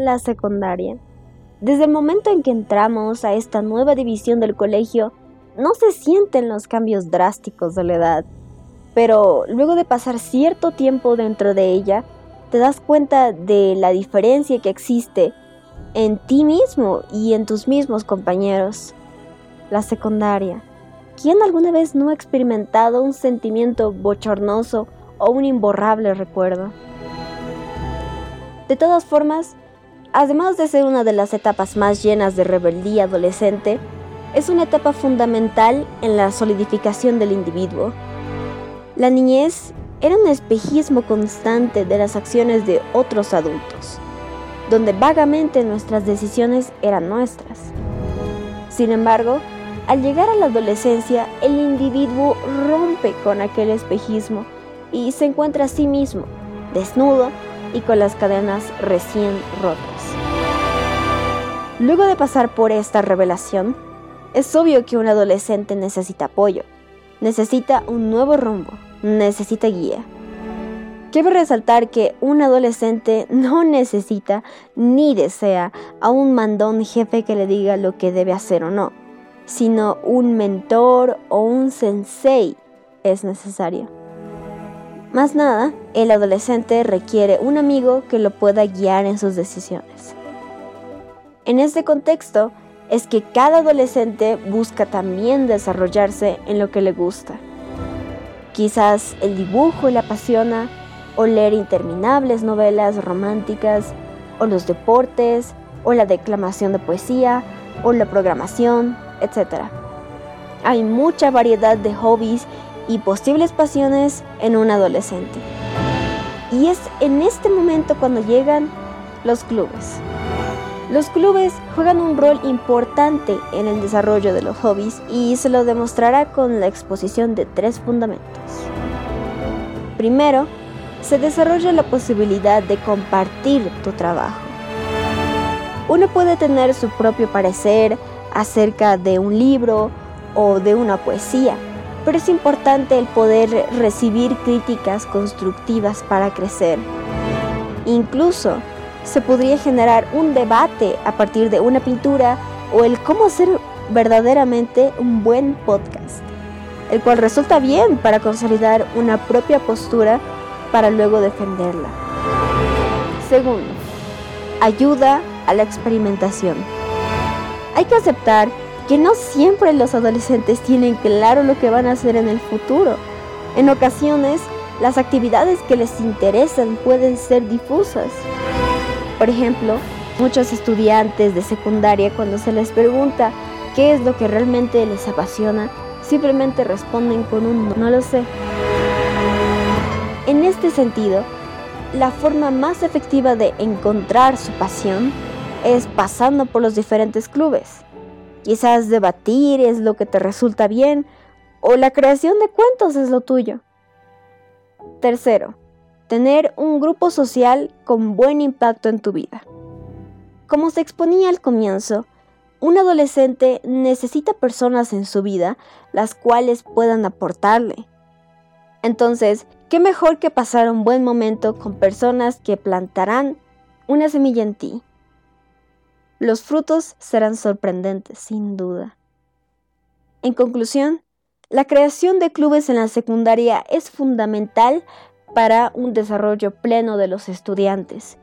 la secundaria. Desde el momento en que entramos a esta nueva división del colegio, no se sienten los cambios drásticos de la edad, pero luego de pasar cierto tiempo dentro de ella, te das cuenta de la diferencia que existe en ti mismo y en tus mismos compañeros. La secundaria. ¿Quién alguna vez no ha experimentado un sentimiento bochornoso o un imborrable recuerdo? De todas formas, además de ser una de las etapas más llenas de rebeldía adolescente, es una etapa fundamental en la solidificación del individuo. La niñez era un espejismo constante de las acciones de otros adultos, donde vagamente nuestras decisiones eran nuestras. Sin embargo, al llegar a la adolescencia, el individuo rompe con aquel espejismo y se encuentra a sí mismo, desnudo y con las cadenas recién rotas. Luego de pasar por esta revelación, es obvio que un adolescente necesita apoyo, necesita un nuevo rumbo, necesita guía. Quiero resaltar que un adolescente no necesita ni desea a un mandón jefe que le diga lo que debe hacer o no, sino un mentor o un sensei es necesario. Más nada, el adolescente requiere un amigo que lo pueda guiar en sus decisiones. En este contexto es que cada adolescente busca también desarrollarse en lo que le gusta. Quizás el dibujo le apasiona, o leer interminables novelas románticas, o los deportes, o la declamación de poesía, o la programación, etc. Hay mucha variedad de hobbies y posibles pasiones en un adolescente. Y es en este momento cuando llegan los clubes. Los clubes juegan un rol importante en el desarrollo de los hobbies y se lo demostrará con la exposición de tres fundamentos. Primero, se desarrolla la posibilidad de compartir tu trabajo. Uno puede tener su propio parecer acerca de un libro o de una poesía, pero es importante el poder recibir críticas constructivas para crecer. Incluso se podría generar un debate a partir de una pintura o el cómo hacer verdaderamente un buen podcast, el cual resulta bien para consolidar una propia postura para luego defenderla. Segundo, ayuda a la experimentación. Hay que aceptar que no siempre los adolescentes tienen claro lo que van a hacer en el futuro. En ocasiones, las actividades que les interesan pueden ser difusas. Por ejemplo, muchos estudiantes de secundaria cuando se les pregunta qué es lo que realmente les apasiona, simplemente responden con un no, no lo sé. En este sentido, la forma más efectiva de encontrar su pasión es pasando por los diferentes clubes. Quizás debatir es lo que te resulta bien o la creación de cuentos es lo tuyo. Tercero, tener un grupo social con buen impacto en tu vida. Como se exponía al comienzo, un adolescente necesita personas en su vida las cuales puedan aportarle. Entonces, ¿qué mejor que pasar un buen momento con personas que plantarán una semilla en ti? Los frutos serán sorprendentes, sin duda. En conclusión, la creación de clubes en la secundaria es fundamental para un desarrollo pleno de los estudiantes